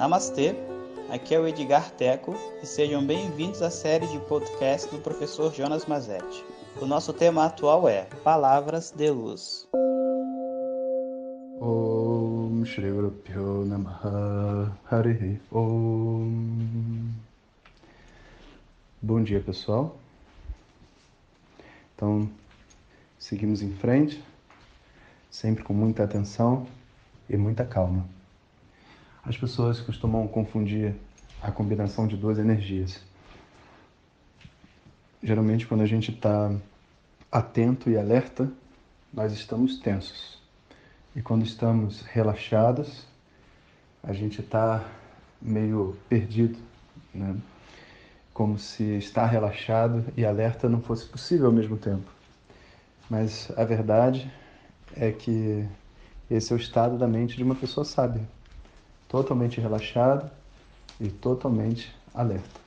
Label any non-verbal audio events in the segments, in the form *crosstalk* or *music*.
Namastê, aqui é o Edgar Teco e sejam bem-vindos à série de podcast do professor Jonas Mazetti. O nosso tema atual é Palavras de Luz. Om Shri Guru Namaha Harihi Om Bom dia pessoal. Então, seguimos em frente, sempre com muita atenção e muita calma. As pessoas costumam confundir a combinação de duas energias. Geralmente, quando a gente está atento e alerta, nós estamos tensos. E quando estamos relaxados, a gente está meio perdido, né? como se estar relaxado e alerta não fosse possível ao mesmo tempo. Mas a verdade é que esse é o estado da mente de uma pessoa sábia, totalmente relaxado e totalmente alerta.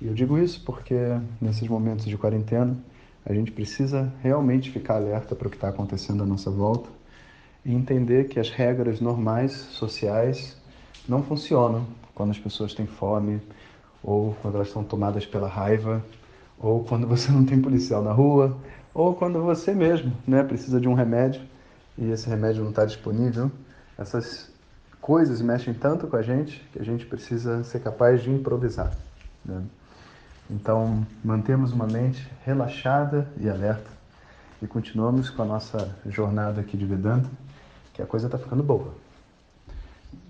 E eu digo isso porque nesses momentos de quarentena a gente precisa realmente ficar alerta para o que está acontecendo à nossa volta e entender que as regras normais sociais não funcionam quando as pessoas têm fome, ou quando elas estão tomadas pela raiva, ou quando você não tem policial na rua, ou quando você mesmo né, precisa de um remédio e esse remédio não está disponível. Essas coisas mexem tanto com a gente que a gente precisa ser capaz de improvisar. Né? Então, mantemos uma mente relaxada e alerta e continuamos com a nossa jornada aqui de Vedanta, que a coisa está ficando boa.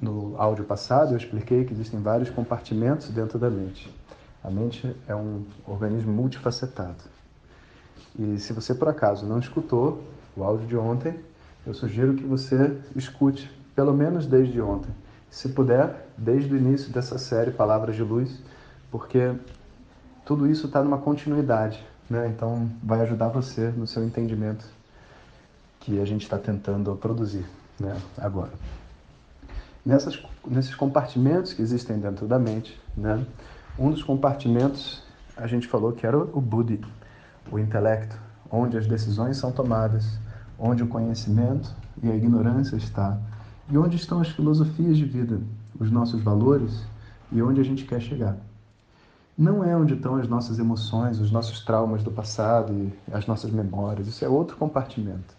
No áudio passado, eu expliquei que existem vários compartimentos dentro da mente. A mente é um organismo multifacetado. E se você por acaso não escutou o áudio de ontem, eu sugiro que você escute, pelo menos desde ontem. Se puder, desde o início dessa série Palavras de Luz, porque tudo isso está numa continuidade, né? Então vai ajudar você no seu entendimento que a gente está tentando produzir né? agora. Nessas, nesses compartimentos que existem dentro da mente, né? um dos compartimentos a gente falou que era o Buddhi, o intelecto, onde as decisões são tomadas, onde o conhecimento e a ignorância está, e onde estão as filosofias de vida, os nossos valores e onde a gente quer chegar. Não é onde estão as nossas emoções, os nossos traumas do passado e as nossas memórias, isso é outro compartimento.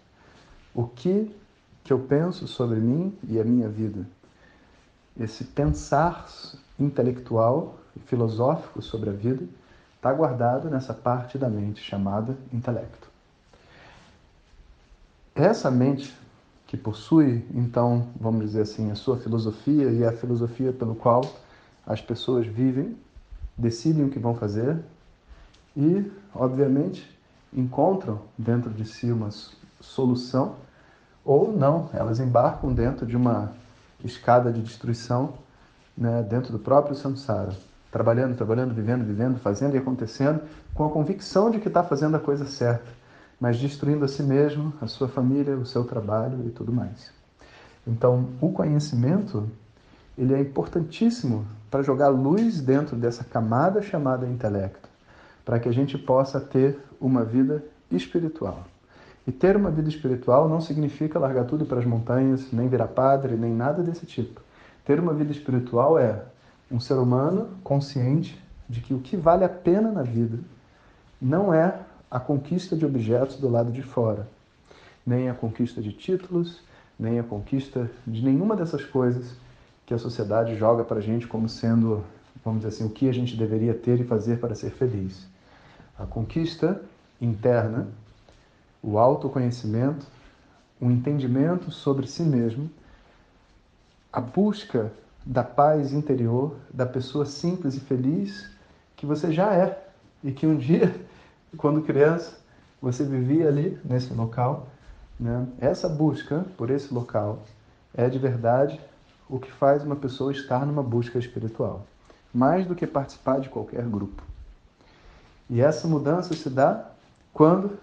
O que que eu penso sobre mim e a minha vida? Esse pensar intelectual e filosófico sobre a vida está guardado nessa parte da mente chamada intelecto. Essa mente que possui, então, vamos dizer assim, a sua filosofia e a filosofia pelo qual as pessoas vivem, decidem o que vão fazer e, obviamente, encontram dentro de si uma solução ou não, elas embarcam dentro de uma escada de destruição né, dentro do próprio samsara trabalhando, trabalhando, vivendo, vivendo, fazendo e acontecendo, com a convicção de que está fazendo a coisa certa, mas destruindo a si mesmo, a sua família, o seu trabalho e tudo mais. Então, o conhecimento ele é importantíssimo para jogar luz dentro dessa camada chamada intelecto, para que a gente possa ter uma vida espiritual. E ter uma vida espiritual não significa largar tudo para as montanhas, nem virar padre, nem nada desse tipo. Ter uma vida espiritual é um ser humano consciente de que o que vale a pena na vida não é a conquista de objetos do lado de fora, nem a conquista de títulos, nem a conquista de nenhuma dessas coisas que a sociedade joga para a gente como sendo, vamos dizer assim, o que a gente deveria ter e fazer para ser feliz. A conquista interna, o autoconhecimento, o entendimento sobre si mesmo, a busca da paz interior, da pessoa simples e feliz que você já é e que um dia, quando criança, você vivia ali nesse local. Né? Essa busca por esse local é de verdade o que faz uma pessoa estar numa busca espiritual, mais do que participar de qualquer grupo. E essa mudança se dá quando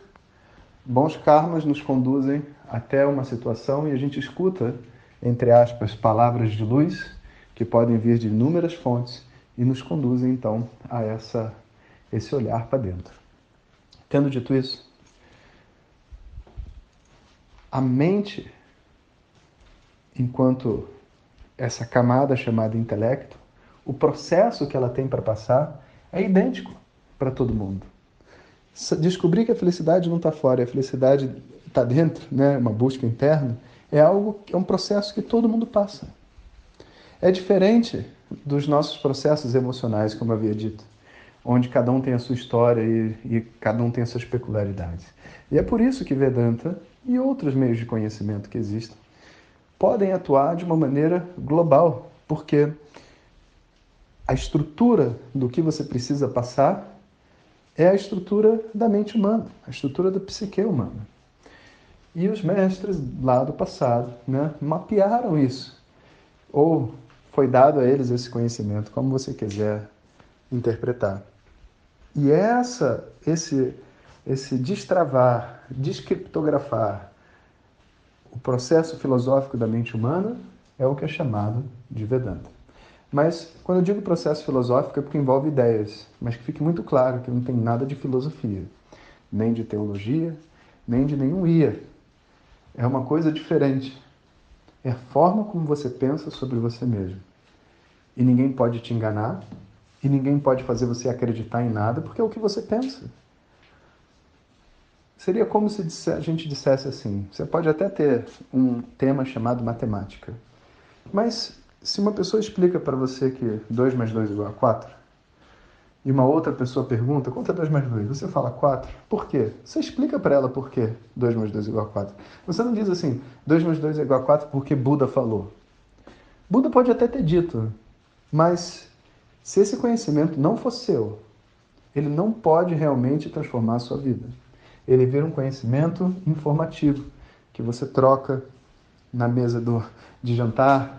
bons karmas nos conduzem até uma situação e a gente escuta, entre aspas, palavras de luz que podem vir de inúmeras fontes e nos conduzem então a essa esse olhar para dentro. Tendo dito isso, a mente, enquanto essa camada chamada intelecto, o processo que ela tem para passar é idêntico para todo mundo. Descobrir que a felicidade não está fora, a felicidade está dentro, né, uma busca interna, é algo, é um processo que todo mundo passa. É diferente dos nossos processos emocionais, como eu havia dito, onde cada um tem a sua história e, e cada um tem as suas peculiaridades. E é por isso que Vedanta e outros meios de conhecimento que existem podem atuar de uma maneira global, porque a estrutura do que você precisa passar é a estrutura da mente humana, a estrutura da psique humana. E os mestres lá do passado né, mapearam isso, ou foi dado a eles esse conhecimento, como você quiser interpretar. E essa, esse, esse destravar, descriptografar o processo filosófico da mente humana é o que é chamado de Vedanta. Mas quando eu digo processo filosófico é porque envolve ideias, mas que fique muito claro que não tem nada de filosofia, nem de teologia, nem de nenhum ia. É uma coisa diferente. É a forma como você pensa sobre você mesmo. E ninguém pode te enganar, e ninguém pode fazer você acreditar em nada, porque é o que você pensa. Seria como se a gente dissesse assim: você pode até ter um tema chamado matemática, mas se uma pessoa explica para você que 2 mais 2 é igual a 4, e uma outra pessoa pergunta, quanto é 2 mais 2? Você fala 4. Por quê? Você explica para ela por quê 2 mais 2 é igual a 4. Você não diz assim, 2 mais 2 é igual a 4 porque Buda falou. Buda pode até ter dito, mas se esse conhecimento não for seu, ele não pode realmente transformar a sua vida. Ele vira um conhecimento informativo que você troca na mesa do, de jantar,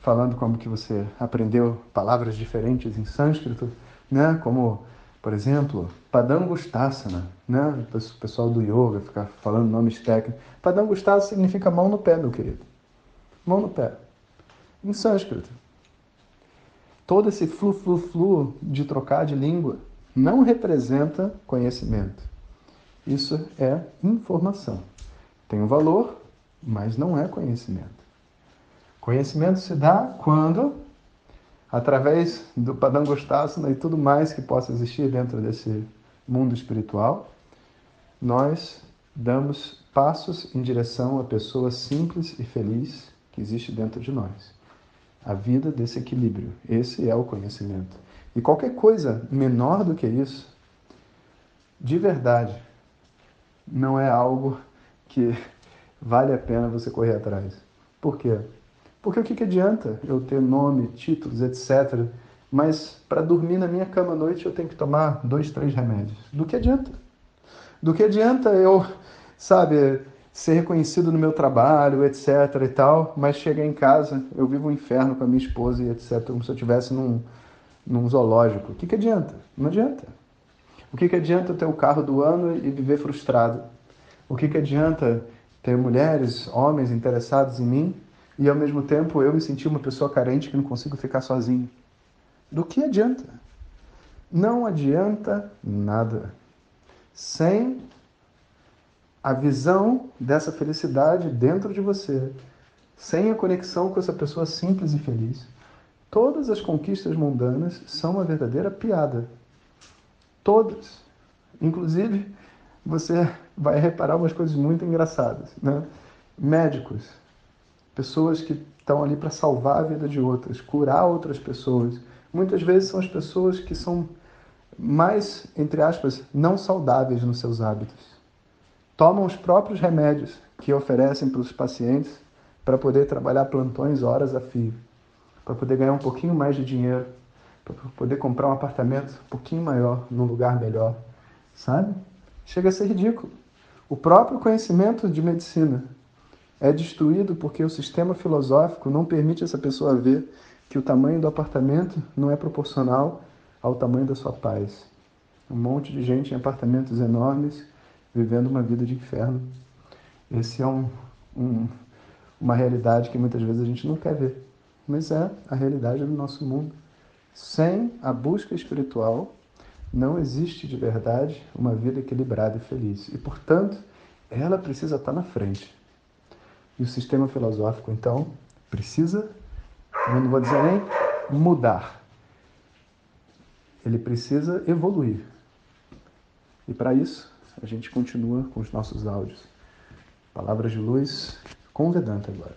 falando como que você aprendeu palavras diferentes em sânscrito, né? Como, por exemplo, Padangustasana, né? O pessoal do yoga fica falando nomes técnicos. Padangustasana significa mão no pé, meu querido. Mão no pé. Em sânscrito. Todo esse flu, flu, flu de trocar de língua não representa conhecimento. Isso é informação. Tem um valor, mas não é conhecimento. Conhecimento se dá quando através do Padangustasana e tudo mais que possa existir dentro desse mundo espiritual, nós damos passos em direção à pessoa simples e feliz que existe dentro de nós. A vida desse equilíbrio. Esse é o conhecimento. E qualquer coisa menor do que isso, de verdade, não é algo que *laughs* vale a pena você correr atrás. Por quê? Porque o que, que adianta eu ter nome, títulos, etc. Mas para dormir na minha cama à noite eu tenho que tomar dois, três remédios. Do que adianta? Do que adianta eu, sabe, ser reconhecido no meu trabalho, etc. e tal, mas chegar em casa, eu vivo um inferno com a minha esposa e etc. Como se eu estivesse num, num zoológico. O que, que adianta? Não adianta. O que, que adianta ter o carro do ano e viver frustrado? O que, que adianta ter mulheres, homens interessados em mim e ao mesmo tempo eu me sentir uma pessoa carente que não consigo ficar sozinho. Do que adianta? Não adianta nada. Sem a visão dessa felicidade dentro de você, sem a conexão com essa pessoa simples e feliz, todas as conquistas mundanas são uma verdadeira piada. Todas. Inclusive, você vai reparar umas coisas muito engraçadas. Né? Médicos pessoas que estão ali para salvar a vida de outras, curar outras pessoas. Muitas vezes são as pessoas que são mais, entre aspas, não saudáveis nos seus hábitos. Tomam os próprios remédios que oferecem para os pacientes para poder trabalhar plantões horas a fio, para poder ganhar um pouquinho mais de dinheiro, para poder comprar um apartamento um pouquinho maior, num lugar melhor, sabe? Chega a ser ridículo. O próprio conhecimento de medicina é destruído porque o sistema filosófico não permite essa pessoa ver que o tamanho do apartamento não é proporcional ao tamanho da sua paz. Um monte de gente em apartamentos enormes vivendo uma vida de inferno. Esse é um, um, uma realidade que muitas vezes a gente não quer ver, mas é a realidade do nosso mundo. Sem a busca espiritual, não existe de verdade uma vida equilibrada e feliz. E, portanto, ela precisa estar na frente. E o sistema filosófico, então, precisa Eu não vou dizer nem mudar. Ele precisa evoluir. E para isso, a gente continua com os nossos áudios. Palavras de luz com Vedanta agora.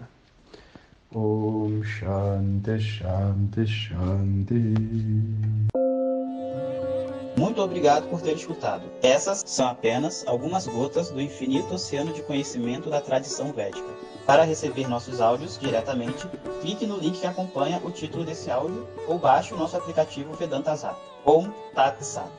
Om Shanti Shanti Shanti. Muito obrigado por ter escutado. Essas são apenas algumas gotas do infinito oceano de conhecimento da tradição védica. Para receber nossos áudios diretamente, clique no link que acompanha o título desse áudio ou baixe o nosso aplicativo Vedanta Zap. Om Tat Sat.